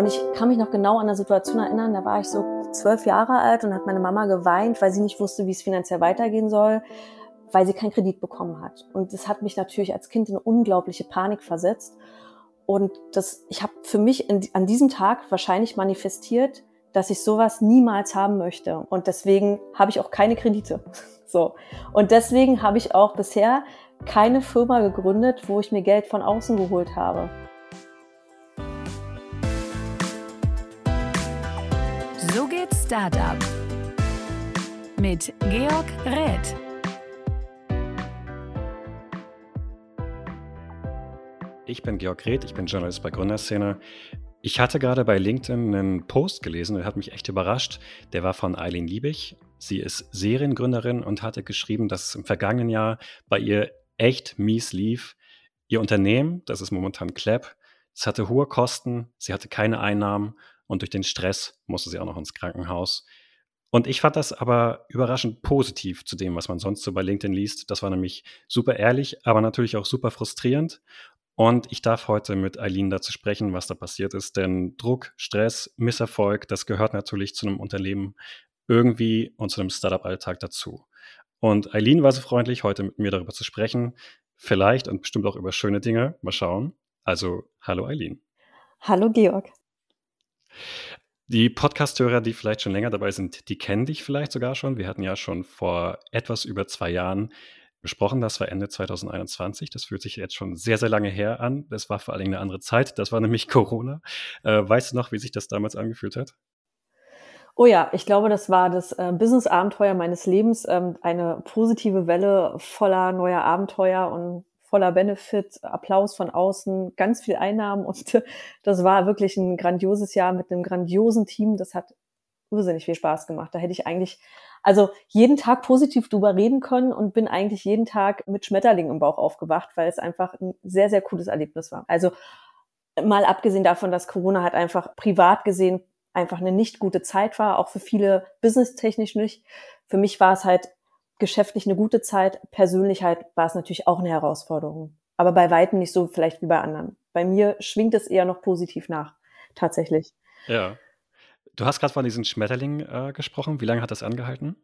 Und ich kann mich noch genau an eine Situation erinnern, da war ich so zwölf Jahre alt und hat meine Mama geweint, weil sie nicht wusste, wie es finanziell weitergehen soll, weil sie keinen Kredit bekommen hat. Und das hat mich natürlich als Kind in unglaubliche Panik versetzt. Und das, ich habe für mich in, an diesem Tag wahrscheinlich manifestiert, dass ich sowas niemals haben möchte. Und deswegen habe ich auch keine Kredite. So. Und deswegen habe ich auch bisher keine Firma gegründet, wo ich mir Geld von außen geholt habe. Startup mit Georg Räth. Ich bin Georg Räth, ich bin Journalist bei Gründerszene. Ich hatte gerade bei LinkedIn einen Post gelesen, der hat mich echt überrascht. Der war von Eileen Liebig. Sie ist Seriengründerin und hatte geschrieben, dass es im vergangenen Jahr bei ihr echt mies lief. Ihr Unternehmen, das ist momentan Clap, es hatte hohe Kosten, sie hatte keine Einnahmen und durch den Stress musste sie auch noch ins Krankenhaus. Und ich fand das aber überraschend positiv zu dem, was man sonst so bei LinkedIn liest. Das war nämlich super ehrlich, aber natürlich auch super frustrierend. Und ich darf heute mit Eileen dazu sprechen, was da passiert ist. Denn Druck, Stress, Misserfolg, das gehört natürlich zu einem Unternehmen irgendwie und zu einem Startup-Alltag dazu. Und Eileen war so freundlich, heute mit mir darüber zu sprechen. Vielleicht und bestimmt auch über schöne Dinge. Mal schauen. Also, hallo Eileen. Hallo Georg. Die Podcasthörer, die vielleicht schon länger dabei sind, die kennen dich vielleicht sogar schon. Wir hatten ja schon vor etwas über zwei Jahren besprochen. Das war Ende 2021. Das fühlt sich jetzt schon sehr, sehr lange her an. Das war vor allen Dingen eine andere Zeit. Das war nämlich Corona. Äh, weißt du noch, wie sich das damals angefühlt hat? Oh ja, ich glaube, das war das äh, Business-Abenteuer meines Lebens. Ähm, eine positive Welle voller neuer Abenteuer und voller Benefit, Applaus von außen, ganz viel Einnahmen. Und das war wirklich ein grandioses Jahr mit einem grandiosen Team. Das hat irrsinnig viel Spaß gemacht. Da hätte ich eigentlich also jeden Tag positiv drüber reden können und bin eigentlich jeden Tag mit Schmetterlingen im Bauch aufgewacht, weil es einfach ein sehr, sehr cooles Erlebnis war. Also mal abgesehen davon, dass Corona halt einfach privat gesehen einfach eine nicht gute Zeit war, auch für viele businesstechnisch nicht. Für mich war es halt geschäftlich eine gute Zeit. Persönlich halt war es natürlich auch eine Herausforderung. Aber bei weitem nicht so vielleicht wie bei anderen. Bei mir schwingt es eher noch positiv nach, tatsächlich. Ja. Du hast gerade von diesen Schmetterlingen äh, gesprochen. Wie lange hat das angehalten?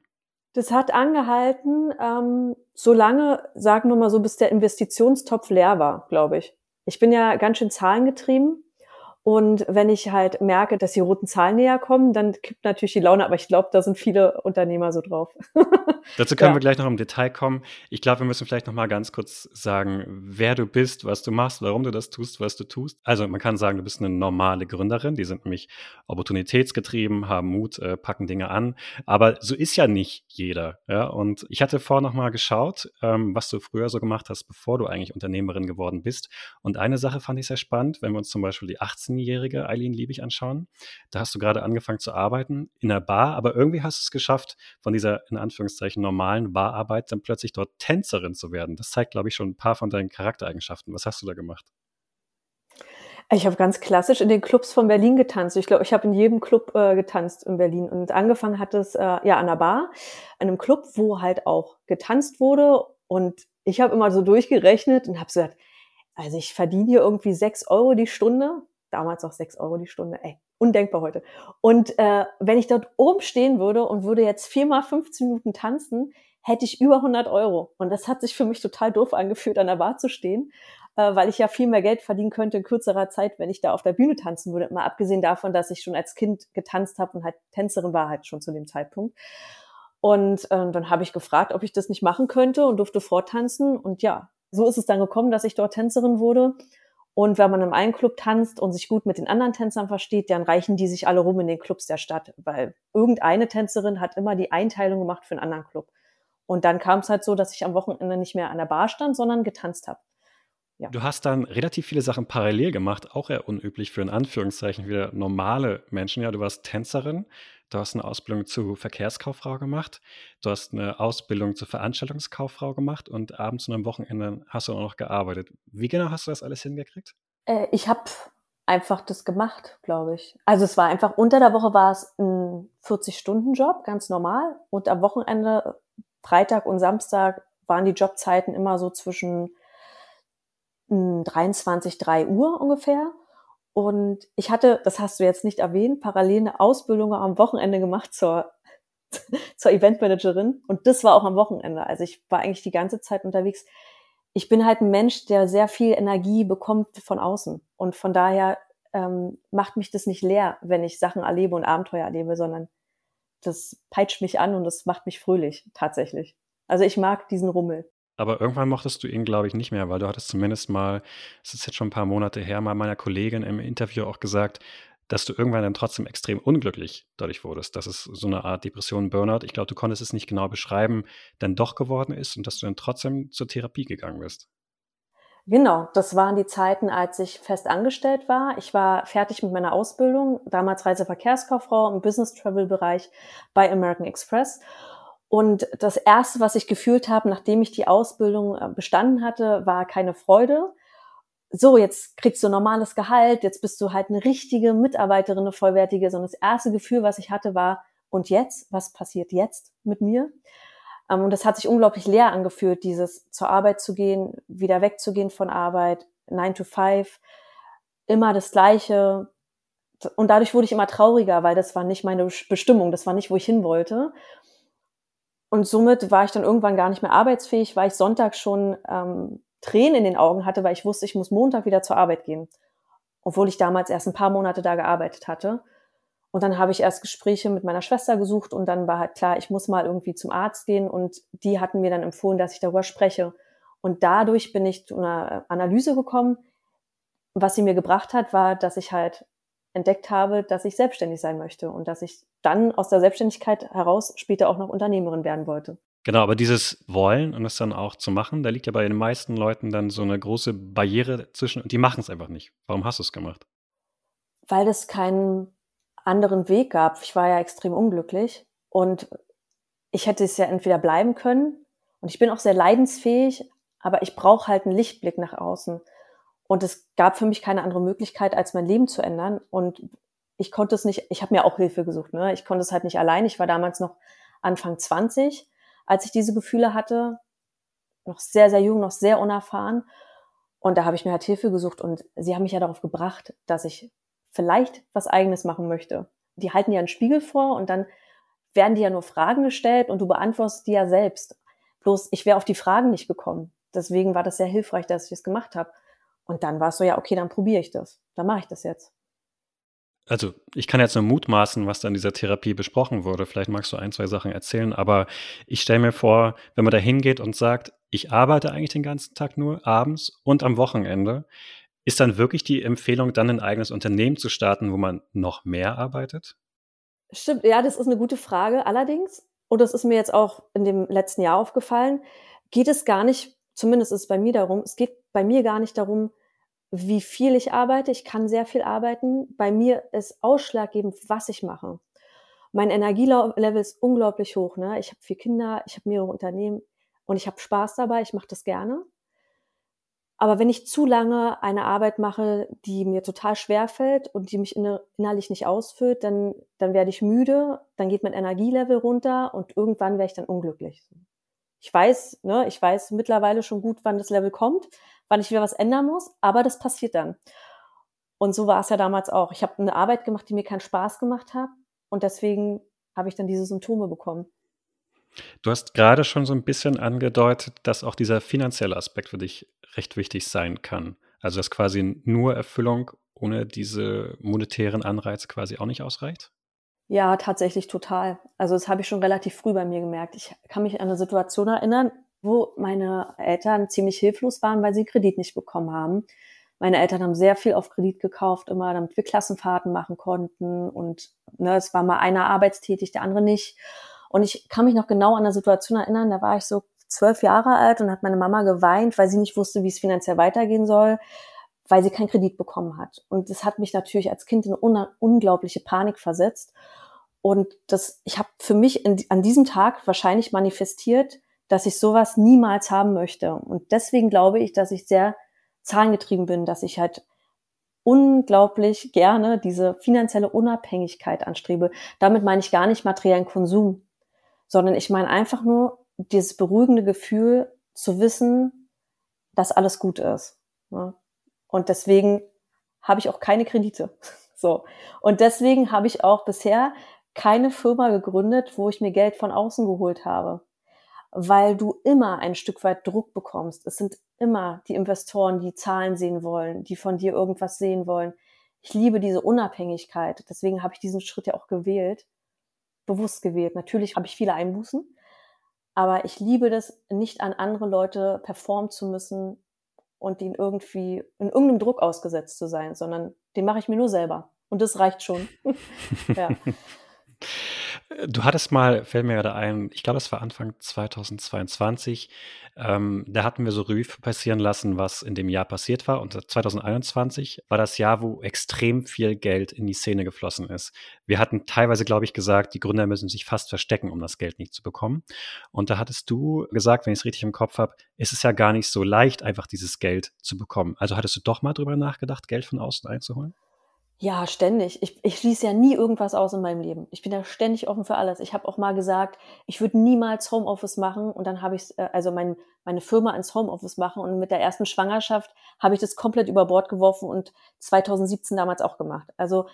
Das hat angehalten, ähm, so lange, sagen wir mal so, bis der Investitionstopf leer war, glaube ich. Ich bin ja ganz schön zahlengetrieben und wenn ich halt merke, dass die roten Zahlen näher kommen, dann kippt natürlich die Laune. Aber ich glaube, da sind viele Unternehmer so drauf. Dazu können ja. wir gleich noch im Detail kommen. Ich glaube, wir müssen vielleicht noch mal ganz kurz sagen, wer du bist, was du machst, warum du das tust, was du tust. Also man kann sagen, du bist eine normale Gründerin. Die sind nämlich opportunitätsgetrieben, haben Mut, äh, packen Dinge an. Aber so ist ja nicht jeder. Ja? Und ich hatte vorher noch mal geschaut, ähm, was du früher so gemacht hast, bevor du eigentlich Unternehmerin geworden bist. Und eine Sache fand ich sehr spannend, wenn wir uns zum Beispiel die 18 18-jährige Eileen Liebig anschauen. Da hast du gerade angefangen zu arbeiten in der Bar, aber irgendwie hast du es geschafft, von dieser in Anführungszeichen normalen Bararbeit dann plötzlich dort Tänzerin zu werden. Das zeigt, glaube ich, schon ein paar von deinen Charaktereigenschaften. Was hast du da gemacht? Ich habe ganz klassisch in den Clubs von Berlin getanzt. Ich glaube, ich habe in jedem Club äh, getanzt in Berlin. Und angefangen hat es äh, ja an der Bar, einem Club, wo halt auch getanzt wurde. Und ich habe immer so durchgerechnet und habe gesagt, also ich verdiene hier irgendwie sechs Euro die Stunde damals auch sechs Euro die Stunde. Ey, undenkbar heute. Und äh, wenn ich dort oben stehen würde und würde jetzt viermal 15 Minuten tanzen, hätte ich über 100 Euro. Und das hat sich für mich total doof angefühlt, an der Bar zu stehen, äh, weil ich ja viel mehr Geld verdienen könnte in kürzerer Zeit, wenn ich da auf der Bühne tanzen würde. Mal abgesehen davon, dass ich schon als Kind getanzt habe und halt Tänzerin war halt schon zu dem Zeitpunkt. Und äh, dann habe ich gefragt, ob ich das nicht machen könnte und durfte vortanzen. Und ja, so ist es dann gekommen, dass ich dort Tänzerin wurde. Und wenn man im einen Club tanzt und sich gut mit den anderen Tänzern versteht, dann reichen die sich alle rum in den Clubs der Stadt, weil irgendeine Tänzerin hat immer die Einteilung gemacht für einen anderen Club. Und dann kam es halt so, dass ich am Wochenende nicht mehr an der Bar stand, sondern getanzt habe. Ja. Du hast dann relativ viele Sachen parallel gemacht, auch eher unüblich für in Anführungszeichen wieder normale Menschen. Ja, du warst Tänzerin, du hast eine Ausbildung zur Verkehrskauffrau gemacht, du hast eine Ausbildung zur Veranstaltungskauffrau gemacht und abends und am Wochenende hast du auch noch gearbeitet. Wie genau hast du das alles hingekriegt? Äh, ich habe einfach das gemacht, glaube ich. Also es war einfach, unter der Woche war es ein 40-Stunden-Job, ganz normal. Und am Wochenende, Freitag und Samstag, waren die Jobzeiten immer so zwischen 23, hm, 3 Uhr ungefähr. Und ich hatte, das hast du jetzt nicht erwähnt, parallel eine Ausbildung am Wochenende gemacht zur, zur Eventmanagerin. Und das war auch am Wochenende. Also ich war eigentlich die ganze Zeit unterwegs. Ich bin halt ein Mensch, der sehr viel Energie bekommt von außen. Und von daher ähm, macht mich das nicht leer, wenn ich Sachen erlebe und Abenteuer erlebe, sondern das peitscht mich an und das macht mich fröhlich, tatsächlich. Also ich mag diesen Rummel. Aber irgendwann mochtest du ihn, glaube ich, nicht mehr, weil du hattest zumindest mal, es ist jetzt schon ein paar Monate her, mal meiner Kollegin im Interview auch gesagt, dass du irgendwann dann trotzdem extrem unglücklich dadurch wurdest, dass es so eine Art Depression, Burnout, ich glaube, du konntest es nicht genau beschreiben, dann doch geworden ist und dass du dann trotzdem zur Therapie gegangen bist. Genau, das waren die Zeiten, als ich fest angestellt war. Ich war fertig mit meiner Ausbildung, damals Reiseverkehrskauffrau im Business Travel Bereich bei American Express. Und das erste, was ich gefühlt habe, nachdem ich die Ausbildung äh, bestanden hatte, war keine Freude. So, jetzt kriegst du normales Gehalt, jetzt bist du halt eine richtige Mitarbeiterin, eine vollwertige, sondern das erste Gefühl, was ich hatte, war, und jetzt? Was passiert jetzt mit mir? Ähm, und das hat sich unglaublich leer angefühlt, dieses zur Arbeit zu gehen, wieder wegzugehen von Arbeit, 9 to 5, immer das Gleiche. Und dadurch wurde ich immer trauriger, weil das war nicht meine Bestimmung, das war nicht, wo ich hin wollte. Und somit war ich dann irgendwann gar nicht mehr arbeitsfähig, weil ich Sonntag schon ähm, Tränen in den Augen hatte, weil ich wusste, ich muss Montag wieder zur Arbeit gehen. Obwohl ich damals erst ein paar Monate da gearbeitet hatte. Und dann habe ich erst Gespräche mit meiner Schwester gesucht und dann war halt klar, ich muss mal irgendwie zum Arzt gehen und die hatten mir dann empfohlen, dass ich darüber spreche. Und dadurch bin ich zu einer Analyse gekommen. Was sie mir gebracht hat, war, dass ich halt entdeckt habe, dass ich selbstständig sein möchte und dass ich dann aus der Selbstständigkeit heraus später auch noch Unternehmerin werden wollte. Genau, aber dieses Wollen und es dann auch zu machen, da liegt ja bei den meisten Leuten dann so eine große Barriere zwischen und die machen es einfach nicht. Warum hast du es gemacht? Weil das kein anderen Weg gab. Ich war ja extrem unglücklich und ich hätte es ja entweder bleiben können und ich bin auch sehr leidensfähig, aber ich brauche halt einen Lichtblick nach außen. Und es gab für mich keine andere Möglichkeit, als mein Leben zu ändern. Und ich konnte es nicht, ich habe mir auch Hilfe gesucht, ne? Ich konnte es halt nicht allein. Ich war damals noch Anfang 20, als ich diese Gefühle hatte, noch sehr, sehr jung, noch sehr unerfahren. Und da habe ich mir halt Hilfe gesucht und sie haben mich ja darauf gebracht, dass ich vielleicht was eigenes machen möchte. Die halten dir einen Spiegel vor und dann werden dir ja nur Fragen gestellt und du beantwortest die ja selbst. Bloß ich wäre auf die Fragen nicht gekommen. Deswegen war das sehr hilfreich, dass ich es gemacht habe. Und dann war es so, ja, okay, dann probiere ich das. Dann mache ich das jetzt. Also, ich kann jetzt nur mutmaßen, was da in dieser Therapie besprochen wurde. Vielleicht magst du ein, zwei Sachen erzählen, aber ich stelle mir vor, wenn man da hingeht und sagt, ich arbeite eigentlich den ganzen Tag nur abends und am Wochenende, ist dann wirklich die Empfehlung, dann ein eigenes Unternehmen zu starten, wo man noch mehr arbeitet? Stimmt, ja, das ist eine gute Frage. Allerdings, und das ist mir jetzt auch in dem letzten Jahr aufgefallen, geht es gar nicht, zumindest ist es bei mir darum, es geht bei mir gar nicht darum, wie viel ich arbeite. Ich kann sehr viel arbeiten. Bei mir ist ausschlaggebend, was ich mache. Mein Energielevel ist unglaublich hoch. Ne? Ich habe vier Kinder, ich habe mehrere Unternehmen und ich habe Spaß dabei. Ich mache das gerne. Aber wenn ich zu lange eine Arbeit mache, die mir total schwer fällt und die mich innerlich nicht ausfüllt, dann, dann werde ich müde, dann geht mein Energielevel runter und irgendwann werde ich dann unglücklich. Ich weiß, ne, ich weiß mittlerweile schon gut, wann das Level kommt, wann ich wieder was ändern muss, aber das passiert dann. Und so war es ja damals auch. Ich habe eine Arbeit gemacht, die mir keinen Spaß gemacht hat und deswegen habe ich dann diese Symptome bekommen. Du hast gerade schon so ein bisschen angedeutet, dass auch dieser finanzielle Aspekt für dich recht wichtig sein kann. Also dass quasi nur Erfüllung ohne diese monetären Anreize quasi auch nicht ausreicht? Ja, tatsächlich total. Also das habe ich schon relativ früh bei mir gemerkt. Ich kann mich an eine Situation erinnern, wo meine Eltern ziemlich hilflos waren, weil sie Kredit nicht bekommen haben. Meine Eltern haben sehr viel auf Kredit gekauft, immer damit wir Klassenfahrten machen konnten. Und ne, es war mal einer arbeitstätig, der andere nicht. Und ich kann mich noch genau an eine Situation erinnern, da war ich so zwölf Jahre alt und hat meine Mama geweint, weil sie nicht wusste, wie es finanziell weitergehen soll, weil sie keinen Kredit bekommen hat. Und das hat mich natürlich als Kind in eine unglaubliche Panik versetzt. Und das, ich habe für mich in, an diesem Tag wahrscheinlich manifestiert, dass ich sowas niemals haben möchte. Und deswegen glaube ich, dass ich sehr zahlengetrieben bin, dass ich halt unglaublich gerne diese finanzielle Unabhängigkeit anstrebe. Damit meine ich gar nicht materiellen Konsum, sondern ich meine einfach nur dieses beruhigende Gefühl zu wissen, dass alles gut ist. Ne? Und deswegen habe ich auch keine Kredite. So. Und deswegen habe ich auch bisher keine Firma gegründet, wo ich mir Geld von außen geholt habe. Weil du immer ein Stück weit Druck bekommst. Es sind immer die Investoren, die Zahlen sehen wollen, die von dir irgendwas sehen wollen. Ich liebe diese Unabhängigkeit. Deswegen habe ich diesen Schritt ja auch gewählt, bewusst gewählt. Natürlich habe ich viele Einbußen, aber ich liebe das, nicht an andere Leute performen zu müssen und den irgendwie in irgendeinem Druck ausgesetzt zu sein, sondern den mache ich mir nur selber. Und das reicht schon. ja. Du hattest mal, fällt mir gerade ein, ich glaube, es war Anfang 2022, ähm, da hatten wir so Revue passieren lassen, was in dem Jahr passiert war. Und 2021 war das Jahr, wo extrem viel Geld in die Szene geflossen ist. Wir hatten teilweise, glaube ich, gesagt, die Gründer müssen sich fast verstecken, um das Geld nicht zu bekommen. Und da hattest du gesagt, wenn ich es richtig im Kopf habe, ist es ja gar nicht so leicht, einfach dieses Geld zu bekommen. Also hattest du doch mal drüber nachgedacht, Geld von außen einzuholen? Ja, ständig. Ich, ich schließe ja nie irgendwas aus in meinem Leben. Ich bin ja ständig offen für alles. Ich habe auch mal gesagt, ich würde niemals Homeoffice machen und dann habe ich äh, also mein, meine Firma ins Homeoffice machen und mit der ersten Schwangerschaft habe ich das komplett über Bord geworfen und 2017 damals auch gemacht. Also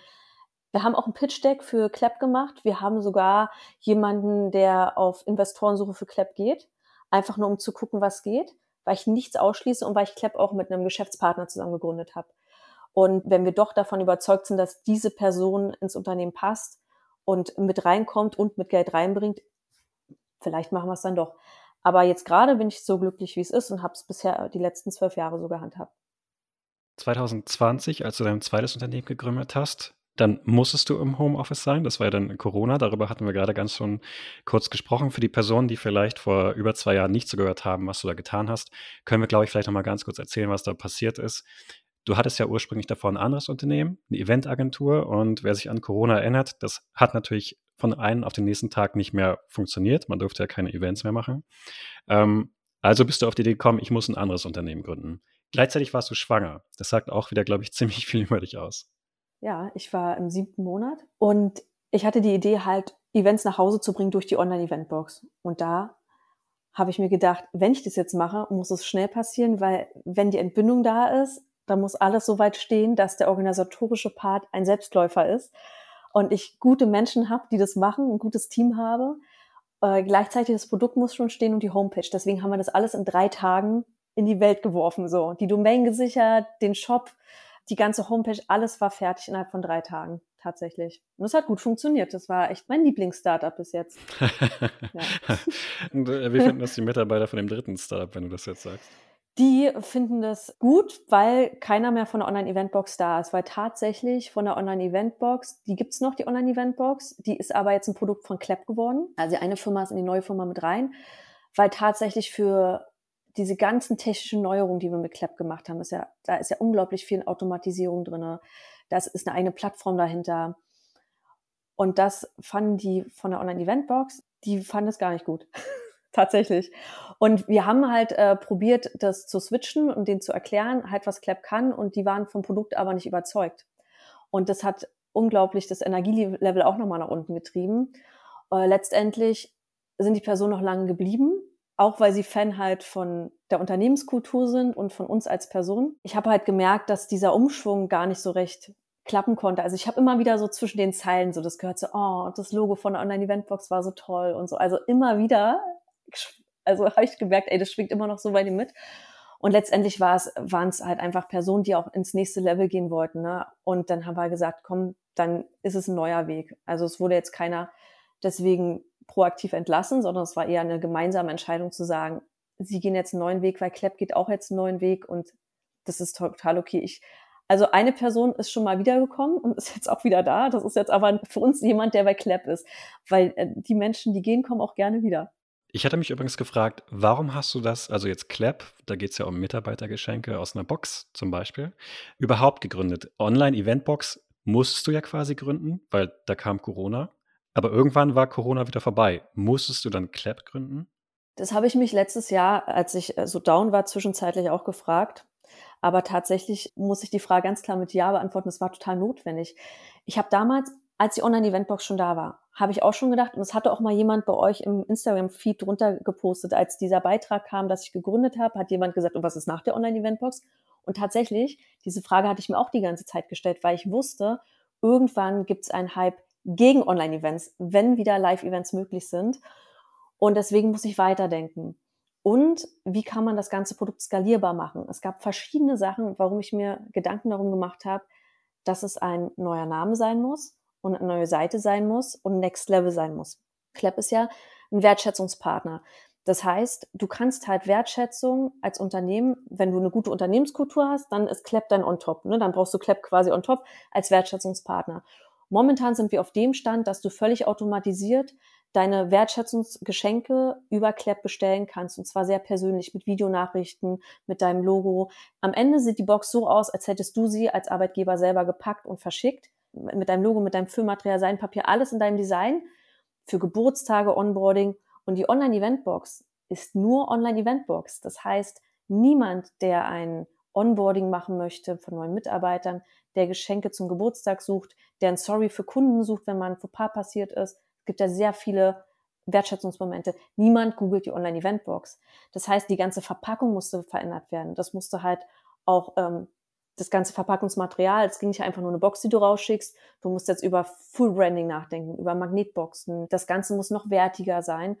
wir haben auch ein Pitch Deck für Clap gemacht. Wir haben sogar jemanden, der auf Investorensuche für Clap geht, einfach nur um zu gucken, was geht, weil ich nichts ausschließe und weil ich Clap auch mit einem Geschäftspartner zusammen gegründet habe. Und wenn wir doch davon überzeugt sind, dass diese Person ins Unternehmen passt und mit reinkommt und mit Geld reinbringt, vielleicht machen wir es dann doch. Aber jetzt gerade bin ich so glücklich, wie es ist und habe es bisher die letzten zwölf Jahre so gehandhabt. 2020, als du dein zweites Unternehmen gegründet hast, dann musstest du im Homeoffice sein. Das war ja dann Corona. Darüber hatten wir gerade ganz schon kurz gesprochen. Für die Personen, die vielleicht vor über zwei Jahren nicht so gehört haben, was du da getan hast, können wir, glaube ich, vielleicht noch mal ganz kurz erzählen, was da passiert ist. Du hattest ja ursprünglich davor ein anderes Unternehmen, eine Eventagentur. Und wer sich an Corona erinnert, das hat natürlich von einem auf den nächsten Tag nicht mehr funktioniert. Man durfte ja keine Events mehr machen. Ähm, also bist du auf die Idee gekommen, ich muss ein anderes Unternehmen gründen. Gleichzeitig warst du schwanger. Das sagt auch wieder, glaube ich, ziemlich viel über dich aus. Ja, ich war im siebten Monat und ich hatte die Idee halt, Events nach Hause zu bringen durch die Online-Eventbox. Und da habe ich mir gedacht, wenn ich das jetzt mache, muss es schnell passieren, weil wenn die Entbindung da ist, da muss alles so weit stehen, dass der organisatorische Part ein Selbstläufer ist und ich gute Menschen habe, die das machen, ein gutes Team habe. Äh, gleichzeitig das Produkt muss schon stehen und die Homepage. Deswegen haben wir das alles in drei Tagen in die Welt geworfen. So, die Domain gesichert, den Shop, die ganze Homepage, alles war fertig innerhalb von drei Tagen tatsächlich. Und es hat gut funktioniert. Das war echt mein Lieblings-Startup bis jetzt. ja. Und, äh, wie finden das die Mitarbeiter von dem dritten Startup, wenn du das jetzt sagst? Die finden das gut, weil keiner mehr von der Online-Eventbox da ist, weil tatsächlich von der Online-Eventbox, die gibt's noch, die Online-Eventbox, die ist aber jetzt ein Produkt von Clap geworden. Also eine Firma ist in die neue Firma mit rein, weil tatsächlich für diese ganzen technischen Neuerungen, die wir mit Clap gemacht haben, ist ja, da ist ja unglaublich viel Automatisierung drinne. Das ist eine eigene Plattform dahinter. Und das fanden die von der Online-Eventbox, die fanden es gar nicht gut. tatsächlich. Und wir haben halt äh, probiert, das zu switchen und denen zu erklären, halt was Clap kann. Und die waren vom Produkt aber nicht überzeugt. Und das hat unglaublich das Energielevel auch nochmal nach unten getrieben. Äh, letztendlich sind die Personen noch lange geblieben, auch weil sie Fan halt von der Unternehmenskultur sind und von uns als Person. Ich habe halt gemerkt, dass dieser Umschwung gar nicht so recht klappen konnte. Also ich habe immer wieder so zwischen den Zeilen so das gehört so, oh, das Logo von der Online-Eventbox war so toll und so. Also immer wieder also habe ich gemerkt, ey, das schwingt immer noch so bei dir mit. Und letztendlich war es, waren es halt einfach Personen, die auch ins nächste Level gehen wollten. Ne? Und dann haben wir gesagt, komm, dann ist es ein neuer Weg. Also es wurde jetzt keiner deswegen proaktiv entlassen, sondern es war eher eine gemeinsame Entscheidung zu sagen, sie gehen jetzt einen neuen Weg, weil Klepp geht auch jetzt einen neuen Weg und das ist total okay. Ich, also eine Person ist schon mal wiedergekommen und ist jetzt auch wieder da. Das ist jetzt aber für uns jemand, der bei Klepp ist, weil äh, die Menschen, die gehen, kommen auch gerne wieder. Ich hatte mich übrigens gefragt, warum hast du das, also jetzt Clap, da geht es ja um Mitarbeitergeschenke aus einer Box zum Beispiel, überhaupt gegründet? Online-Eventbox musstest du ja quasi gründen, weil da kam Corona. Aber irgendwann war Corona wieder vorbei. Musstest du dann Clap gründen? Das habe ich mich letztes Jahr, als ich äh, so down war, zwischenzeitlich auch gefragt. Aber tatsächlich muss ich die Frage ganz klar mit Ja beantworten. Das war total notwendig. Ich habe damals als die Online-Eventbox schon da war, habe ich auch schon gedacht, und es hatte auch mal jemand bei euch im Instagram-Feed drunter gepostet, als dieser Beitrag kam, dass ich gegründet habe, hat jemand gesagt, und was ist nach der Online-Eventbox? Und tatsächlich, diese Frage hatte ich mir auch die ganze Zeit gestellt, weil ich wusste, irgendwann gibt es einen Hype gegen Online-Events, wenn wieder Live-Events möglich sind. Und deswegen muss ich weiterdenken. Und wie kann man das ganze Produkt skalierbar machen? Es gab verschiedene Sachen, warum ich mir Gedanken darum gemacht habe, dass es ein neuer Name sein muss und eine neue Seite sein muss und Next Level sein muss. Clap ist ja ein Wertschätzungspartner. Das heißt, du kannst halt Wertschätzung als Unternehmen, wenn du eine gute Unternehmenskultur hast, dann ist Clap dein on top. Ne? Dann brauchst du Clap quasi on top als Wertschätzungspartner. Momentan sind wir auf dem Stand, dass du völlig automatisiert deine Wertschätzungsgeschenke über Clap bestellen kannst und zwar sehr persönlich mit Videonachrichten, mit deinem Logo. Am Ende sieht die Box so aus, als hättest du sie als Arbeitgeber selber gepackt und verschickt mit deinem Logo, mit deinem Füllmaterial, Seinpapier, alles in deinem Design für Geburtstage, Onboarding und die Online-Eventbox ist nur Online-Eventbox. Das heißt, niemand, der ein Onboarding machen möchte von neuen Mitarbeitern, der Geschenke zum Geburtstag sucht, der ein Sorry für Kunden sucht, wenn man ein Fauxpas passiert ist. Es gibt ja sehr viele Wertschätzungsmomente. Niemand googelt die Online-Eventbox. Das heißt, die ganze Verpackung musste verändert werden. Das musste halt auch ähm, das ganze Verpackungsmaterial. Es ging nicht einfach nur eine Box, die du rausschickst. Du musst jetzt über Full Branding nachdenken, über Magnetboxen. Das Ganze muss noch wertiger sein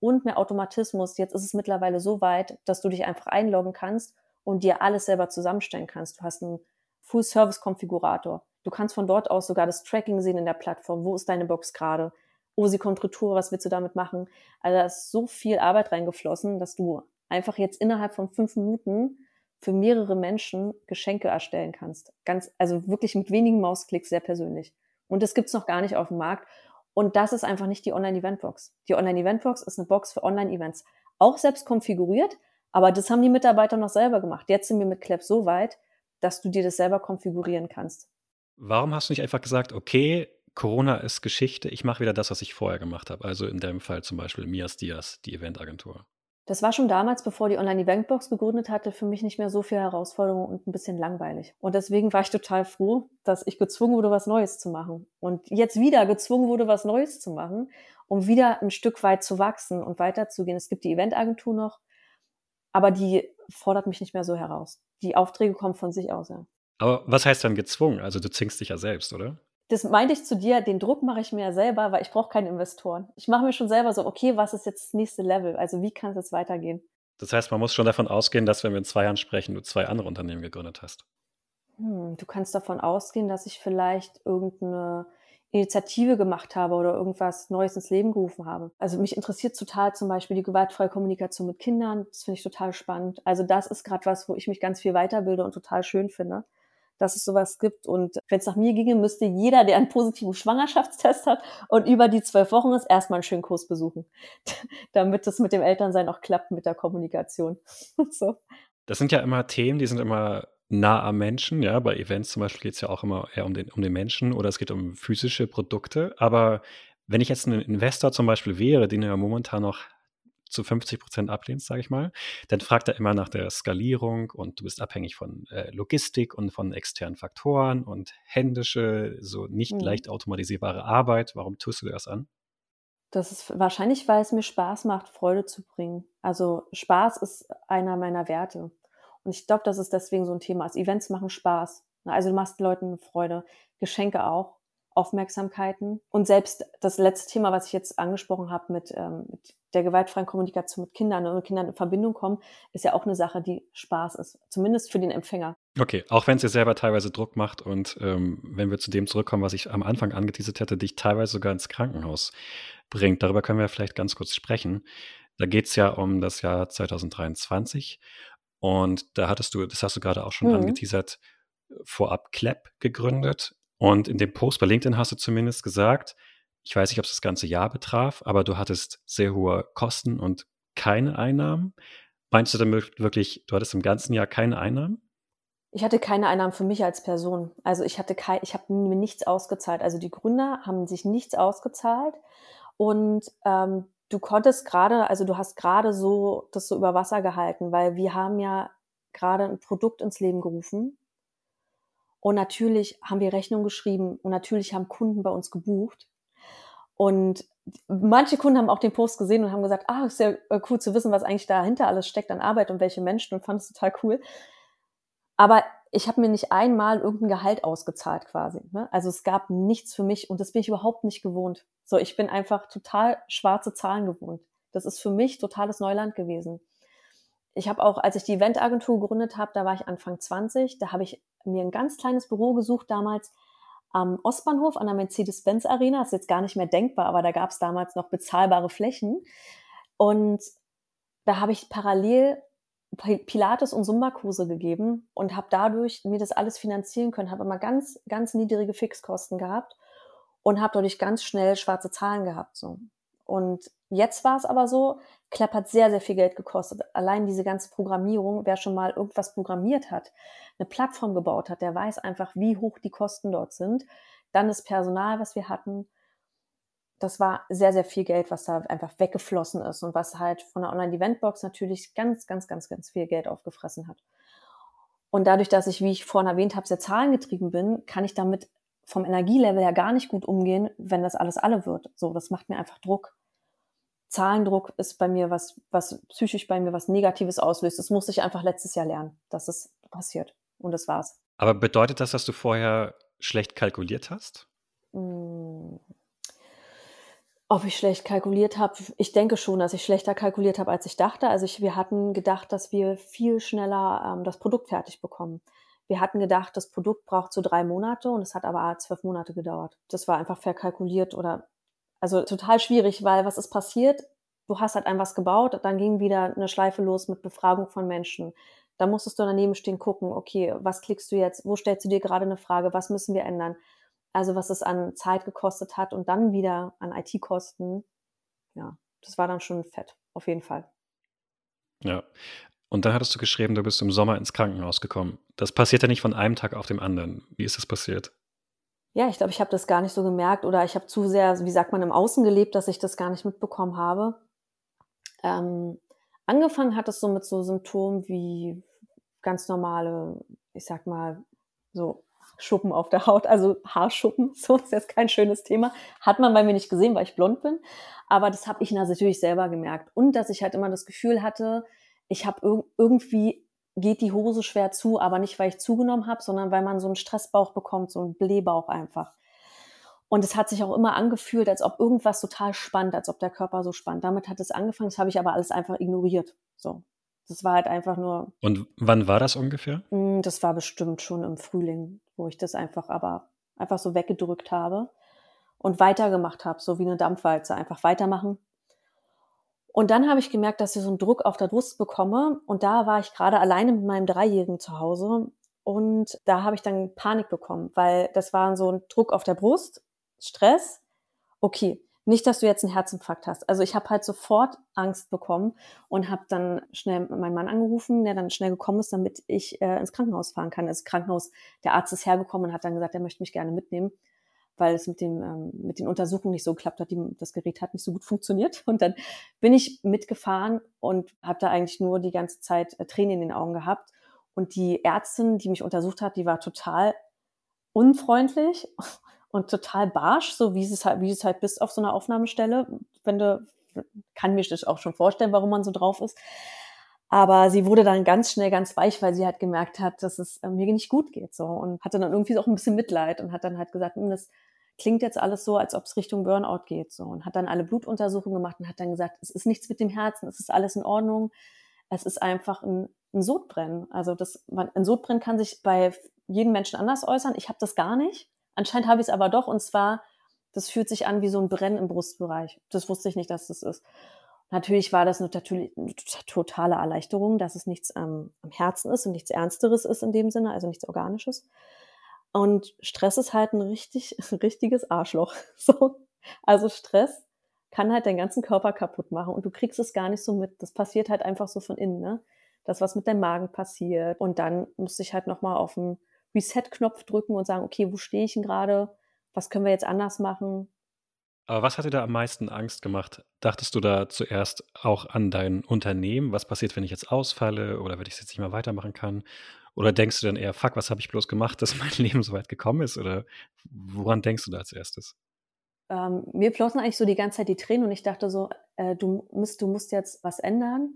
und mehr Automatismus. Jetzt ist es mittlerweile so weit, dass du dich einfach einloggen kannst und dir alles selber zusammenstellen kannst. Du hast einen Full-Service-Konfigurator. Du kannst von dort aus sogar das Tracking sehen in der Plattform. Wo ist deine Box gerade? Oh, sie kommt retour, was willst du damit machen? Also da ist so viel Arbeit reingeflossen, dass du einfach jetzt innerhalb von fünf Minuten für mehrere Menschen Geschenke erstellen kannst. Ganz, also wirklich mit wenigen Mausklicks sehr persönlich. Und das gibt's noch gar nicht auf dem Markt. Und das ist einfach nicht die Online-Event-Box. Die Online-Event-Box ist eine Box für Online-Events. Auch selbst konfiguriert, aber das haben die Mitarbeiter noch selber gemacht. Jetzt sind wir mit Clap so weit, dass du dir das selber konfigurieren kannst. Warum hast du nicht einfach gesagt, okay, Corona ist Geschichte, ich mache wieder das, was ich vorher gemacht habe? Also in deinem Fall zum Beispiel Mias Diaz, die Eventagentur. Das war schon damals, bevor die Online-Eventbox gegründet hatte, für mich nicht mehr so viel Herausforderung und ein bisschen langweilig. Und deswegen war ich total froh, dass ich gezwungen wurde, was Neues zu machen. Und jetzt wieder gezwungen wurde, was Neues zu machen, um wieder ein Stück weit zu wachsen und weiterzugehen. Es gibt die Eventagentur noch, aber die fordert mich nicht mehr so heraus. Die Aufträge kommen von sich aus, ja. Aber was heißt dann gezwungen? Also du zwingst dich ja selbst, oder? Das meinte ich zu dir, den Druck mache ich mir ja selber, weil ich brauche keine Investoren. Ich mache mir schon selber so, okay, was ist jetzt das nächste Level? Also wie kann es jetzt weitergehen? Das heißt, man muss schon davon ausgehen, dass wenn wir in zwei Jahren sprechen, du zwei andere Unternehmen gegründet hast. Hm, du kannst davon ausgehen, dass ich vielleicht irgendeine Initiative gemacht habe oder irgendwas Neues ins Leben gerufen habe. Also mich interessiert total zum Beispiel die gewaltfreie Kommunikation mit Kindern. Das finde ich total spannend. Also das ist gerade was, wo ich mich ganz viel weiterbilde und total schön finde dass es sowas gibt. Und wenn es nach mir ginge, müsste jeder, der einen positiven Schwangerschaftstest hat und über die zwölf Wochen ist, erstmal einen schönen Kurs besuchen, damit es mit dem Elternsein auch klappt mit der Kommunikation. so. Das sind ja immer Themen, die sind immer nah am Menschen. Ja, bei Events zum Beispiel geht es ja auch immer eher um den, um den Menschen oder es geht um physische Produkte. Aber wenn ich jetzt ein Investor zum Beispiel wäre, den ja momentan noch zu 50 Prozent ablehnst, sage ich mal, dann fragt er immer nach der Skalierung und du bist abhängig von äh, Logistik und von externen Faktoren und händische, so nicht mhm. leicht automatisierbare Arbeit. Warum tust du das an? Das ist wahrscheinlich, weil es mir Spaß macht, Freude zu bringen. Also Spaß ist einer meiner Werte. Und ich glaube, dass es deswegen so ein Thema ist. Events machen Spaß. Also du machst Leuten Freude. Geschenke auch. Aufmerksamkeiten. Und selbst das letzte Thema, was ich jetzt angesprochen habe mit, ähm, mit der gewaltfreien Kommunikation mit Kindern und Kindern in Verbindung kommen, ist ja auch eine Sache, die Spaß ist, zumindest für den Empfänger. Okay, auch wenn es dir selber teilweise Druck macht und ähm, wenn wir zu dem zurückkommen, was ich am Anfang angeteasert hätte, dich teilweise sogar ins Krankenhaus bringt, darüber können wir vielleicht ganz kurz sprechen. Da geht es ja um das Jahr 2023 und da hattest du, das hast du gerade auch schon mhm. angeteasert, vorab Clap gegründet und in dem Post bei LinkedIn hast du zumindest gesagt, ich weiß nicht, ob es das ganze Jahr betraf, aber du hattest sehr hohe Kosten und keine Einnahmen. Meinst du damit wirklich, du hattest im ganzen Jahr keine Einnahmen? Ich hatte keine Einnahmen für mich als Person. Also ich hatte kein, ich habe mir nichts ausgezahlt. Also die Gründer haben sich nichts ausgezahlt und ähm, du konntest gerade, also du hast gerade so das so über Wasser gehalten, weil wir haben ja gerade ein Produkt ins Leben gerufen und natürlich haben wir Rechnung geschrieben und natürlich haben Kunden bei uns gebucht und manche Kunden haben auch den Post gesehen und haben gesagt, ah, ist ja äh, cool zu wissen, was eigentlich dahinter alles steckt an Arbeit und welche Menschen und fand es total cool. Aber ich habe mir nicht einmal irgendein Gehalt ausgezahlt quasi. Ne? Also es gab nichts für mich und das bin ich überhaupt nicht gewohnt. So, ich bin einfach total schwarze Zahlen gewohnt. Das ist für mich totales Neuland gewesen. Ich habe auch, als ich die Eventagentur gegründet habe, da war ich Anfang 20, da habe ich mir ein ganz kleines Büro gesucht damals am Ostbahnhof an der Mercedes-Benz Arena. Das ist jetzt gar nicht mehr denkbar, aber da gab es damals noch bezahlbare Flächen. Und da habe ich parallel Pilates und Zumba-Kurse gegeben und habe dadurch mir das alles finanzieren können, habe immer ganz, ganz niedrige Fixkosten gehabt und habe dadurch ganz schnell schwarze Zahlen gehabt. So. Und jetzt war es aber so, Clap hat sehr, sehr viel Geld gekostet. Allein diese ganze Programmierung, wer schon mal irgendwas programmiert hat, eine Plattform gebaut hat, der weiß einfach, wie hoch die Kosten dort sind. Dann das Personal, was wir hatten, das war sehr, sehr viel Geld, was da einfach weggeflossen ist und was halt von der Online-Eventbox natürlich ganz, ganz, ganz, ganz viel Geld aufgefressen hat. Und dadurch, dass ich, wie ich vorhin erwähnt habe, sehr zahlengetrieben bin, kann ich damit vom Energielevel her gar nicht gut umgehen, wenn das alles alle wird. So, das macht mir einfach Druck. Zahlendruck ist bei mir was, was psychisch bei mir was Negatives auslöst. Das musste ich einfach letztes Jahr lernen, dass es passiert. Und das war's. Aber bedeutet das, dass du vorher schlecht kalkuliert hast? Hm. Ob ich schlecht kalkuliert habe? Ich denke schon, dass ich schlechter kalkuliert habe, als ich dachte. Also ich, wir hatten gedacht, dass wir viel schneller ähm, das Produkt fertig bekommen. Wir hatten gedacht, das Produkt braucht so drei Monate und es hat aber zwölf Monate gedauert. Das war einfach verkalkuliert oder also total schwierig, weil was ist passiert? Du hast halt ein was gebaut, dann ging wieder eine Schleife los mit Befragung von Menschen. Da musstest du daneben stehen, gucken, okay, was klickst du jetzt? Wo stellst du dir gerade eine Frage? Was müssen wir ändern? Also was es an Zeit gekostet hat und dann wieder an IT-Kosten. Ja, das war dann schon fett, auf jeden Fall. Ja. Und dann hattest du geschrieben, du bist im Sommer ins Krankenhaus gekommen. Das passiert ja nicht von einem Tag auf den anderen. Wie ist das passiert? Ja, ich glaube, ich habe das gar nicht so gemerkt oder ich habe zu sehr, wie sagt man, im Außen gelebt, dass ich das gar nicht mitbekommen habe. Ähm, angefangen hat es so mit so Symptomen wie ganz normale, ich sag mal, so Schuppen auf der Haut, also Haarschuppen, so ist jetzt kein schönes Thema. Hat man bei mir nicht gesehen, weil ich blond bin, aber das habe ich natürlich selber gemerkt. Und dass ich halt immer das Gefühl hatte, ich habe ir irgendwie geht die Hose schwer zu, aber nicht, weil ich zugenommen habe, sondern weil man so einen Stressbauch bekommt, so einen Blähbauch einfach. Und es hat sich auch immer angefühlt, als ob irgendwas total spannt, als ob der Körper so spannt. Damit hat es angefangen, das habe ich aber alles einfach ignoriert. So. Das war halt einfach nur. Und wann war das ungefähr? Hm, das war bestimmt schon im Frühling, wo ich das einfach aber einfach so weggedrückt habe und weitergemacht habe, so wie eine Dampfwalze. Einfach weitermachen. Und dann habe ich gemerkt, dass ich so einen Druck auf der Brust bekomme. Und da war ich gerade alleine mit meinem Dreijährigen zu Hause. Und da habe ich dann Panik bekommen, weil das war so ein Druck auf der Brust, Stress. Okay, nicht, dass du jetzt einen Herzinfarkt hast. Also ich habe halt sofort Angst bekommen und habe dann schnell meinen Mann angerufen, der dann schnell gekommen ist, damit ich äh, ins Krankenhaus fahren kann. Das Krankenhaus, der Arzt ist hergekommen und hat dann gesagt, er möchte mich gerne mitnehmen, weil es mit, dem, ähm, mit den Untersuchungen nicht so geklappt hat. Die, das Gerät hat nicht so gut funktioniert. Und dann bin ich mitgefahren und habe da eigentlich nur die ganze Zeit äh, Tränen in den Augen gehabt. Und die Ärztin, die mich untersucht hat, die war total unfreundlich und total barsch, so wie es halt, wie es halt bist auf so einer Aufnahmestelle. Wenn du, kann mir das auch schon vorstellen, warum man so drauf ist. Aber sie wurde dann ganz schnell ganz weich, weil sie halt gemerkt hat, dass es äh, mir nicht gut geht, so. Und hatte dann irgendwie auch ein bisschen Mitleid und hat dann halt gesagt, hm, das klingt jetzt alles so, als ob es Richtung Burnout geht, so. Und hat dann alle Blutuntersuchungen gemacht und hat dann gesagt, es ist nichts mit dem Herzen, es ist alles in Ordnung. Es ist einfach ein, ein Sodbrennen. Also das, ein Sodbrennen kann sich bei jedem Menschen anders äußern. Ich habe das gar nicht. Anscheinend habe ich es aber doch und zwar, das fühlt sich an wie so ein Brennen im Brustbereich. Das wusste ich nicht, dass das ist. Natürlich war das eine, eine totale Erleichterung, dass es nichts ähm, am Herzen ist und nichts Ernsteres ist in dem Sinne, also nichts Organisches. Und Stress ist halt ein richtig, richtiges Arschloch. So. Also Stress kann halt deinen ganzen Körper kaputt machen und du kriegst es gar nicht so mit. Das passiert halt einfach so von innen, ne? Das, was mit deinem Magen passiert. Und dann musste ich halt nochmal auf den Reset-Knopf drücken und sagen, okay, wo stehe ich denn gerade? Was können wir jetzt anders machen? Aber was hat dir da am meisten Angst gemacht? Dachtest du da zuerst auch an dein Unternehmen? Was passiert, wenn ich jetzt ausfalle oder wenn ich jetzt nicht mehr weitermachen kann? Oder denkst du dann eher, fuck, was habe ich bloß gemacht, dass mein Leben so weit gekommen ist? Oder woran denkst du da als erstes? Ähm, mir flossen eigentlich so die ganze Zeit die Tränen und ich dachte so, äh, du, musst, du musst jetzt was ändern.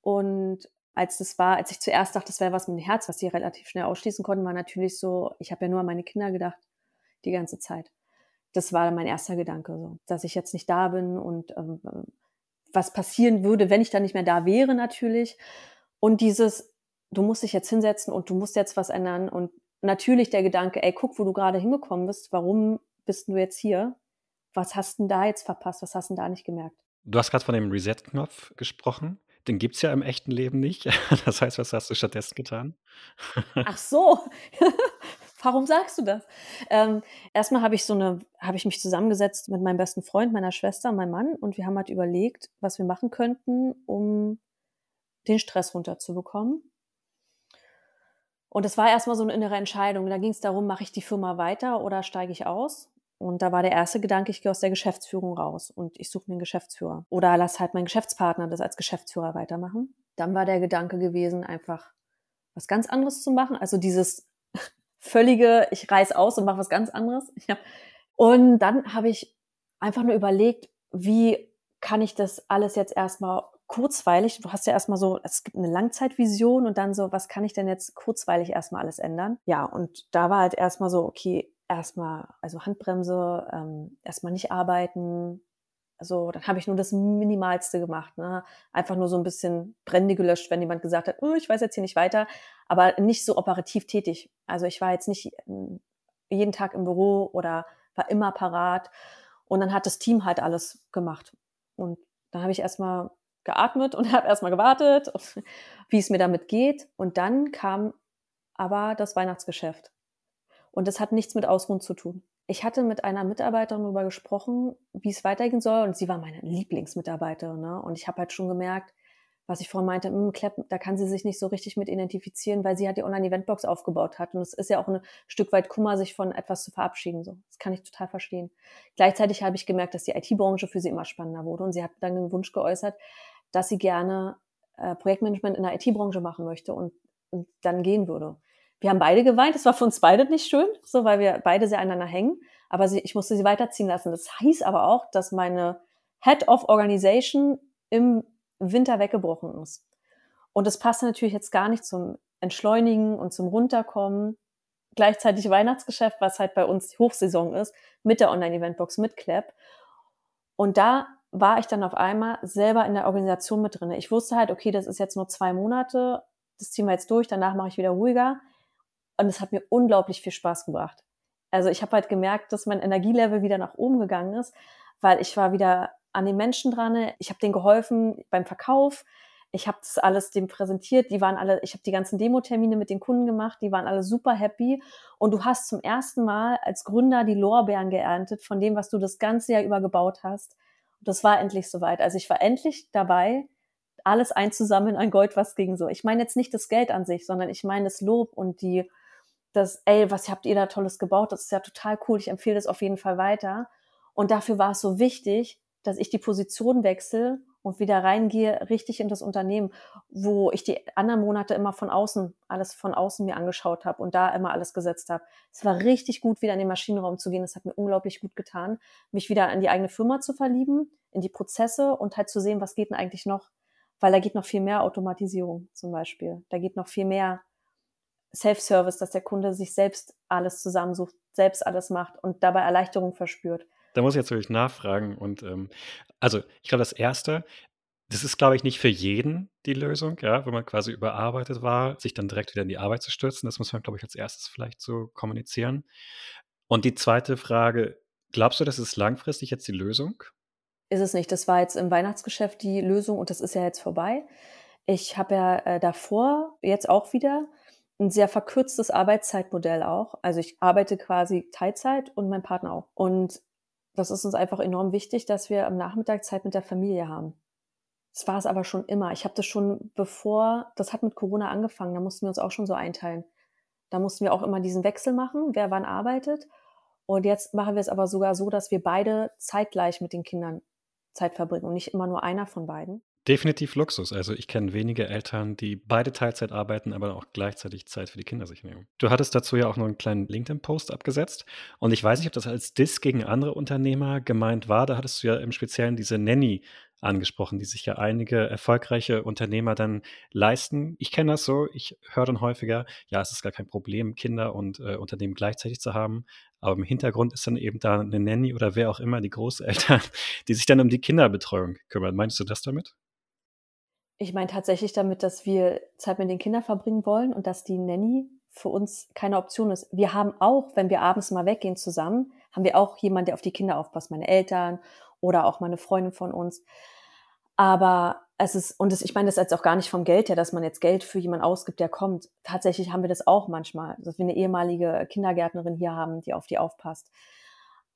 Und als das war, als ich zuerst dachte, das wäre was mit dem Herz, was sie relativ schnell ausschließen konnten, war natürlich so, ich habe ja nur an meine Kinder gedacht, die ganze Zeit. Das war mein erster Gedanke, so, dass ich jetzt nicht da bin und ähm, was passieren würde, wenn ich dann nicht mehr da wäre, natürlich. Und dieses, du musst dich jetzt hinsetzen und du musst jetzt was ändern. Und natürlich der Gedanke, ey, guck, wo du gerade hingekommen bist, warum bist du jetzt hier? Was hast du denn da jetzt verpasst? Was hast du denn da nicht gemerkt? Du hast gerade von dem Reset-Knopf gesprochen. Den gibt es ja im echten Leben nicht. Das heißt, was hast du stattdessen getan? Ach so. Warum sagst du das? Ähm, erstmal habe ich so eine, habe ich mich zusammengesetzt mit meinem besten Freund, meiner Schwester, meinem Mann und wir haben halt überlegt, was wir machen könnten, um den Stress runterzubekommen. Und es war erstmal so eine innere Entscheidung. Da ging es darum, mache ich die Firma weiter oder steige ich aus? Und da war der erste Gedanke, ich gehe aus der Geschäftsführung raus und ich suche mir einen Geschäftsführer. Oder lass halt meinen Geschäftspartner das als Geschäftsführer weitermachen. Dann war der Gedanke gewesen, einfach was ganz anderes zu machen. Also dieses völlige, ich reiß aus und mache was ganz anderes. Ja. Und dann habe ich einfach nur überlegt, wie kann ich das alles jetzt erstmal kurzweilig, du hast ja erstmal so, es gibt eine Langzeitvision und dann so, was kann ich denn jetzt kurzweilig erstmal alles ändern? Ja, und da war halt erstmal so, okay, erstmal, also Handbremse, ähm, erstmal nicht arbeiten. Also dann habe ich nur das Minimalste gemacht. Ne? Einfach nur so ein bisschen Brände gelöscht, wenn jemand gesagt hat, oh, ich weiß jetzt hier nicht weiter, aber nicht so operativ tätig. Also ich war jetzt nicht hm, jeden Tag im Büro oder war immer parat. Und dann hat das Team halt alles gemacht. Und dann habe ich erstmal geatmet und habe erstmal gewartet, wie es mir damit geht. Und dann kam aber das Weihnachtsgeschäft. Und das hat nichts mit Ausruhen zu tun. Ich hatte mit einer Mitarbeiterin darüber gesprochen, wie es weitergehen soll. Und sie war meine Lieblingsmitarbeiterin. Ne? Und ich habe halt schon gemerkt, was ich vorhin meinte, mh, hm, Klepp, da kann sie sich nicht so richtig mit identifizieren, weil sie hat die Online-Eventbox aufgebaut hat. Und es ist ja auch ein Stück weit Kummer, sich von etwas zu verabschieden. So. Das kann ich total verstehen. Gleichzeitig habe ich gemerkt, dass die IT-Branche für sie immer spannender wurde. Und sie hat dann den Wunsch geäußert, dass sie gerne äh, Projektmanagement in der IT-Branche machen möchte und, und dann gehen würde wir haben beide geweint. Das war für uns beide nicht schön, so weil wir beide sehr aneinander hängen. Aber sie, ich musste sie weiterziehen lassen. Das hieß aber auch, dass meine Head of Organization im Winter weggebrochen ist. Und das passte natürlich jetzt gar nicht zum Entschleunigen und zum Runterkommen. Gleichzeitig Weihnachtsgeschäft, was halt bei uns Hochsaison ist, mit der Online-Eventbox, mit Clap. Und da war ich dann auf einmal selber in der Organisation mit drin. Ich wusste halt, okay, das ist jetzt nur zwei Monate, das ziehen wir jetzt durch, danach mache ich wieder ruhiger. Und es hat mir unglaublich viel Spaß gebracht. Also ich habe halt gemerkt, dass mein Energielevel wieder nach oben gegangen ist, weil ich war wieder an den Menschen dran. Ich habe denen geholfen beim Verkauf. Ich habe das alles dem präsentiert. Die waren alle, ich habe die ganzen Demo-Termine mit den Kunden gemacht. Die waren alle super happy. Und du hast zum ersten Mal als Gründer die Lorbeeren geerntet von dem, was du das ganze Jahr über gebaut hast. Und das war endlich soweit. Also ich war endlich dabei, alles einzusammeln an Gold, was ging so. Ich meine jetzt nicht das Geld an sich, sondern ich meine das Lob und die, dass, ey, was habt ihr da Tolles gebaut? Das ist ja total cool. Ich empfehle das auf jeden Fall weiter. Und dafür war es so wichtig, dass ich die Position wechsle und wieder reingehe, richtig in das Unternehmen, wo ich die anderen Monate immer von außen, alles von außen mir angeschaut habe und da immer alles gesetzt habe. Es war richtig gut, wieder in den Maschinenraum zu gehen. Das hat mir unglaublich gut getan, mich wieder in die eigene Firma zu verlieben, in die Prozesse und halt zu sehen, was geht denn eigentlich noch. Weil da geht noch viel mehr Automatisierung zum Beispiel. Da geht noch viel mehr Self-Service, dass der Kunde sich selbst alles zusammensucht, selbst alles macht und dabei Erleichterung verspürt. Da muss ich jetzt wirklich nachfragen. Und ähm, also ich glaube, das Erste, das ist, glaube ich, nicht für jeden die Lösung, ja, wenn man quasi überarbeitet war, sich dann direkt wieder in die Arbeit zu stürzen. Das muss man, glaube ich, als erstes vielleicht so kommunizieren. Und die zweite Frage, glaubst du, das ist langfristig jetzt die Lösung? Ist es nicht. Das war jetzt im Weihnachtsgeschäft die Lösung und das ist ja jetzt vorbei. Ich habe ja äh, davor jetzt auch wieder ein sehr verkürztes Arbeitszeitmodell auch. Also ich arbeite quasi Teilzeit und mein Partner auch. Und das ist uns einfach enorm wichtig, dass wir am Nachmittag Zeit mit der Familie haben. Das war es aber schon immer. Ich habe das schon bevor, das hat mit Corona angefangen, da mussten wir uns auch schon so einteilen. Da mussten wir auch immer diesen Wechsel machen, wer wann arbeitet. Und jetzt machen wir es aber sogar so, dass wir beide zeitgleich mit den Kindern Zeit verbringen und nicht immer nur einer von beiden. Definitiv Luxus. Also ich kenne wenige Eltern, die beide Teilzeit arbeiten, aber auch gleichzeitig Zeit für die Kinder sich nehmen. Du hattest dazu ja auch noch einen kleinen LinkedIn-Post abgesetzt. Und ich weiß nicht, ob das als Diss gegen andere Unternehmer gemeint war. Da hattest du ja im Speziellen diese Nanny angesprochen, die sich ja einige erfolgreiche Unternehmer dann leisten. Ich kenne das so, ich höre dann häufiger, ja, es ist gar kein Problem, Kinder und äh, Unternehmen gleichzeitig zu haben. Aber im Hintergrund ist dann eben da eine Nanny oder wer auch immer, die Großeltern, die sich dann um die Kinderbetreuung kümmern. Meinst du das damit? Ich meine tatsächlich damit, dass wir Zeit mit den Kindern verbringen wollen und dass die Nanny für uns keine Option ist. Wir haben auch, wenn wir abends mal weggehen zusammen, haben wir auch jemanden, der auf die Kinder aufpasst, meine Eltern oder auch meine Freundin von uns. Aber es ist, und das, ich meine das jetzt auch gar nicht vom Geld her, dass man jetzt Geld für jemanden ausgibt, der kommt. Tatsächlich haben wir das auch manchmal, dass wir eine ehemalige Kindergärtnerin hier haben, die auf die aufpasst.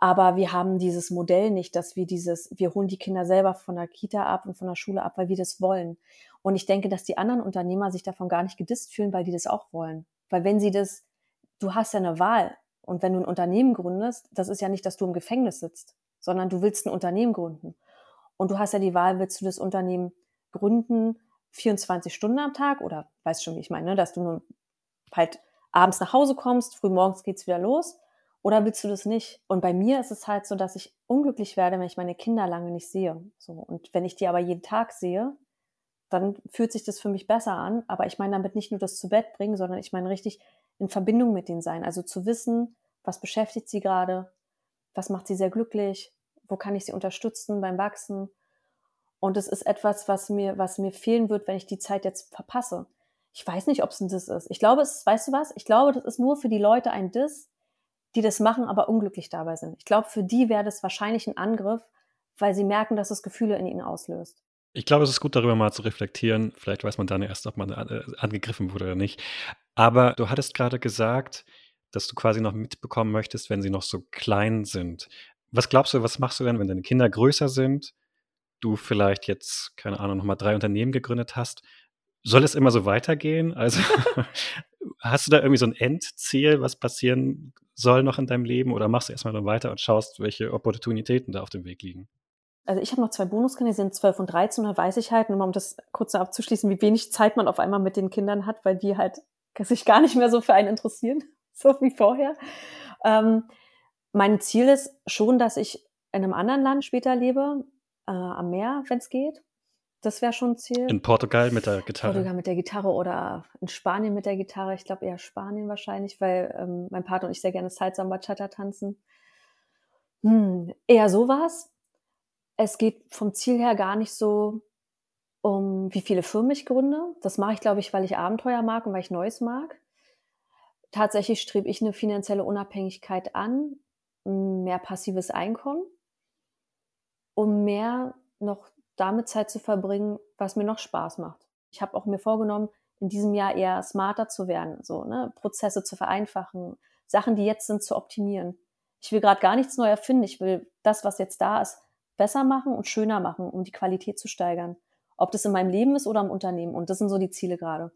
Aber wir haben dieses Modell nicht, dass wir dieses, wir holen die Kinder selber von der Kita ab und von der Schule ab, weil wir das wollen. Und ich denke, dass die anderen Unternehmer sich davon gar nicht gedisst fühlen, weil die das auch wollen. Weil wenn sie das, du hast ja eine Wahl. Und wenn du ein Unternehmen gründest, das ist ja nicht, dass du im Gefängnis sitzt, sondern du willst ein Unternehmen gründen. Und du hast ja die Wahl, willst du das Unternehmen gründen 24 Stunden am Tag oder weißt schon, wie ich meine, ne? dass du nur halt abends nach Hause kommst, früh morgens geht's wieder los oder willst du das nicht? Und bei mir ist es halt so, dass ich unglücklich werde, wenn ich meine Kinder lange nicht sehe. So. Und wenn ich die aber jeden Tag sehe, dann fühlt sich das für mich besser an. Aber ich meine damit nicht nur das zu Bett bringen, sondern ich meine richtig in Verbindung mit denen sein. Also zu wissen, was beschäftigt sie gerade, was macht sie sehr glücklich, wo kann ich sie unterstützen beim Wachsen. Und es ist etwas, was mir, was mir fehlen wird, wenn ich die Zeit jetzt verpasse. Ich weiß nicht, ob es ein Diss ist. Ich glaube, es weißt du was? Ich glaube, das ist nur für die Leute ein Diss, die das machen, aber unglücklich dabei sind. Ich glaube, für die wäre das wahrscheinlich ein Angriff, weil sie merken, dass es Gefühle in ihnen auslöst. Ich glaube, es ist gut, darüber mal zu reflektieren. Vielleicht weiß man dann erst, ob man äh, angegriffen wurde oder nicht. Aber du hattest gerade gesagt, dass du quasi noch mitbekommen möchtest, wenn sie noch so klein sind. Was glaubst du, was machst du denn, wenn deine Kinder größer sind, du vielleicht jetzt, keine Ahnung, nochmal drei Unternehmen gegründet hast? Soll es immer so weitergehen? Also hast du da irgendwie so ein Endziel, was passieren soll noch in deinem Leben oder machst du erstmal dann weiter und schaust, welche Opportunitäten da auf dem Weg liegen? Also ich habe noch zwei Bonuskinder, die sind 12 und 13 und da weiß ich halt, nur mal um das kurz abzuschließen, wie wenig Zeit man auf einmal mit den Kindern hat, weil die halt sich gar nicht mehr so für einen interessieren, so wie vorher. Ähm, mein Ziel ist schon, dass ich in einem anderen Land später lebe, äh, am Meer, wenn es geht. Das wäre schon ein Ziel. In Portugal mit der Gitarre. Portugal mit der Gitarre oder in Spanien mit der Gitarre. Ich glaube eher Spanien wahrscheinlich, weil ähm, mein Partner und ich sehr gerne Salsa Bachata tanzen. Hm, eher sowas. Es geht vom Ziel her gar nicht so um, wie viele Firmen ich gründe. Das mache ich, glaube ich, weil ich Abenteuer mag und weil ich Neues mag. Tatsächlich strebe ich eine finanzielle Unabhängigkeit an, mehr passives Einkommen, um mehr noch damit Zeit zu verbringen, was mir noch Spaß macht. Ich habe auch mir vorgenommen, in diesem Jahr eher smarter zu werden, so ne? Prozesse zu vereinfachen, Sachen, die jetzt sind, zu optimieren. Ich will gerade gar nichts neu erfinden. Ich will das, was jetzt da ist, besser machen und schöner machen, um die Qualität zu steigern. Ob das in meinem Leben ist oder im Unternehmen. Und das sind so die Ziele gerade.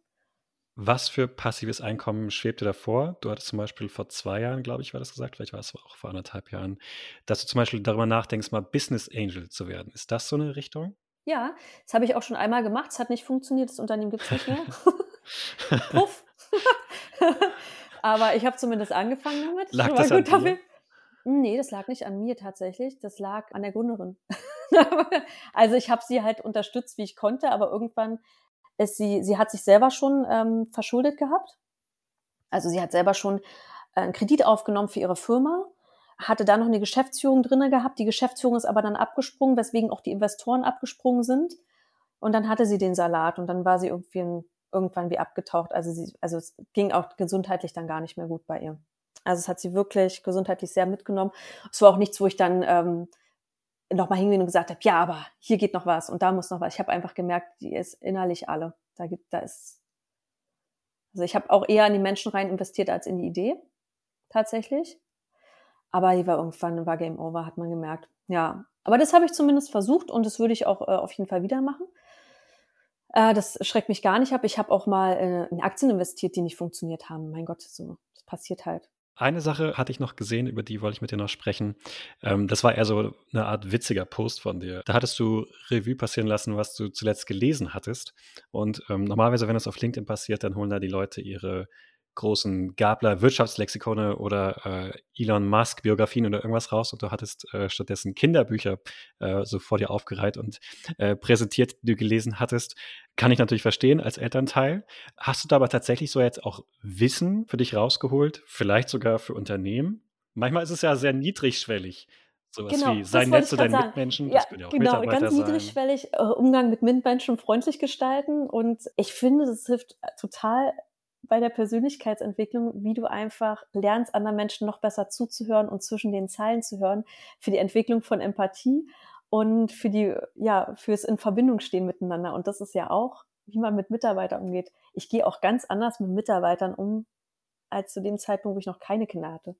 Was für passives Einkommen schwebt dir davor? Du hattest zum Beispiel vor zwei Jahren, glaube ich, war das gesagt, vielleicht war es auch vor anderthalb Jahren, dass du zum Beispiel darüber nachdenkst, mal Business Angel zu werden. Ist das so eine Richtung? Ja, das habe ich auch schon einmal gemacht. Es hat nicht funktioniert. Das Unternehmen gibt es nicht mehr. Puff. Aber ich habe zumindest angefangen damit. Lag das gut an dir? Nee, das lag nicht an mir tatsächlich. Das lag an der Gründerin. also ich habe sie halt unterstützt, wie ich konnte, aber irgendwann ist sie, sie hat sich selber schon ähm, verschuldet gehabt. Also sie hat selber schon äh, einen Kredit aufgenommen für ihre Firma, hatte da noch eine Geschäftsführung drinne gehabt. Die Geschäftsführung ist aber dann abgesprungen, weswegen auch die Investoren abgesprungen sind. Und dann hatte sie den Salat und dann war sie irgendwie irgendwann wie abgetaucht. Also sie, also es ging auch gesundheitlich dann gar nicht mehr gut bei ihr. Also es hat sie wirklich gesundheitlich sehr mitgenommen. Es war auch nichts, wo ich dann ähm, nochmal hingehen und gesagt habe, ja, aber hier geht noch was und da muss noch was. Ich habe einfach gemerkt, die ist innerlich alle. Da gibt, da ist. Also ich habe auch eher in die Menschen rein investiert als in die Idee, tatsächlich. Aber die war irgendwann, war Game Over, hat man gemerkt. Ja, aber das habe ich zumindest versucht und das würde ich auch äh, auf jeden Fall wieder machen. Äh, das schreckt mich gar nicht ab. Ich habe auch mal äh, in Aktien investiert, die nicht funktioniert haben. Mein Gott, so, das passiert halt. Eine Sache hatte ich noch gesehen, über die wollte ich mit dir noch sprechen. Ähm, das war eher so eine Art witziger Post von dir. Da hattest du Revue passieren lassen, was du zuletzt gelesen hattest. Und ähm, normalerweise, wenn das auf LinkedIn passiert, dann holen da die Leute ihre großen Gabler Wirtschaftslexikone oder äh, Elon Musk Biografien oder irgendwas raus und du hattest äh, stattdessen Kinderbücher äh, so vor dir aufgereiht und äh, präsentiert, die du gelesen hattest. Kann ich natürlich verstehen als Elternteil. Hast du da aber tatsächlich so jetzt auch Wissen für dich rausgeholt, vielleicht sogar für Unternehmen? Manchmal ist es ja sehr niedrigschwellig. Sowas Genau, wie das sei wollte nett ich zu deinen sagen. Mitmenschen, Ja, das können ja auch genau, Mitarbeiter ganz sein. niedrigschwellig, äh, Umgang mit Mitmenschen freundlich gestalten und ich finde, das hilft total bei der Persönlichkeitsentwicklung, wie du einfach lernst, anderen Menschen noch besser zuzuhören und zwischen den Zeilen zu hören, für die Entwicklung von Empathie und für die, ja, fürs in Verbindung stehen miteinander. Und das ist ja auch, wie man mit Mitarbeitern umgeht. Ich gehe auch ganz anders mit Mitarbeitern um, als zu dem Zeitpunkt, wo ich noch keine Kinder hatte.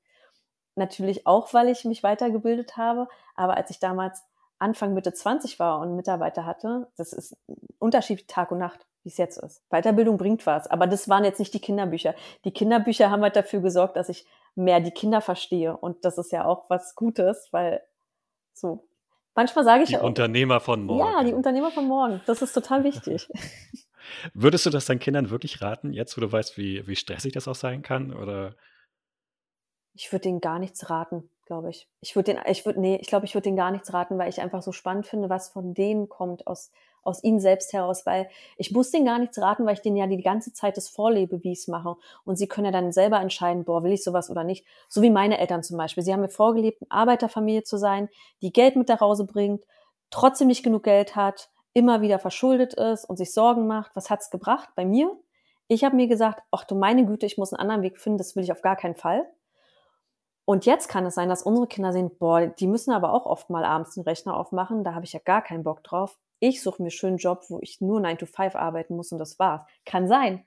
Natürlich auch, weil ich mich weitergebildet habe, aber als ich damals Anfang Mitte 20 war und Mitarbeiter hatte, das ist ein Unterschied Tag und Nacht, wie es jetzt ist. Weiterbildung bringt was, aber das waren jetzt nicht die Kinderbücher. Die Kinderbücher haben halt dafür gesorgt, dass ich mehr die Kinder verstehe und das ist ja auch was Gutes, weil so manchmal sage ich Die auch, Unternehmer von ja, die morgen. Unternehmer von morgen, das ist total wichtig. Würdest du das deinen Kindern wirklich raten, jetzt wo du weißt, wie, wie stressig das auch sein kann? Oder Ich würde denen gar nichts raten, glaube ich. Ich würde den, ich würde, nee, ich glaube, ich würde denen gar nichts raten, weil ich einfach so spannend finde, was von denen kommt, aus, aus ihnen selbst heraus, weil ich muss denen gar nichts raten, weil ich denen ja die ganze Zeit das vorlebe, wie ich es mache. Und sie können ja dann selber entscheiden, boah, will ich sowas oder nicht. So wie meine Eltern zum Beispiel. Sie haben mir vorgelebt, eine Arbeiterfamilie zu sein, die Geld mit nach Hause bringt, trotzdem nicht genug Geld hat, immer wieder verschuldet ist und sich Sorgen macht. Was hat's gebracht bei mir? Ich habe mir gesagt, ach du meine Güte, ich muss einen anderen Weg finden, das will ich auf gar keinen Fall. Und jetzt kann es sein, dass unsere Kinder sehen, boah, die müssen aber auch oft mal abends den Rechner aufmachen, da habe ich ja gar keinen Bock drauf. Ich suche mir einen schönen Job, wo ich nur 9 to 5 arbeiten muss und das war's. Kann sein.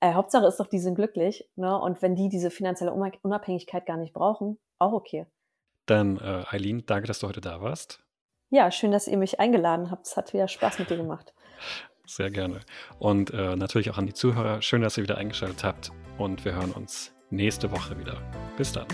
Äh, Hauptsache ist doch, die sind glücklich. Ne? Und wenn die diese finanzielle Unab- Unabhängigkeit gar nicht brauchen, auch okay. dann, äh, Eileen, danke, dass du heute da warst. Ja, schön, dass ihr mich eingeladen habt. Es hat wieder Spaß mit dir gemacht. Sehr gerne. Und äh, natürlich auch an die Zuhörer. Schön, dass ihr wieder eingeschaltet habt. Und wir hören uns nächste Woche wieder. Bis dann.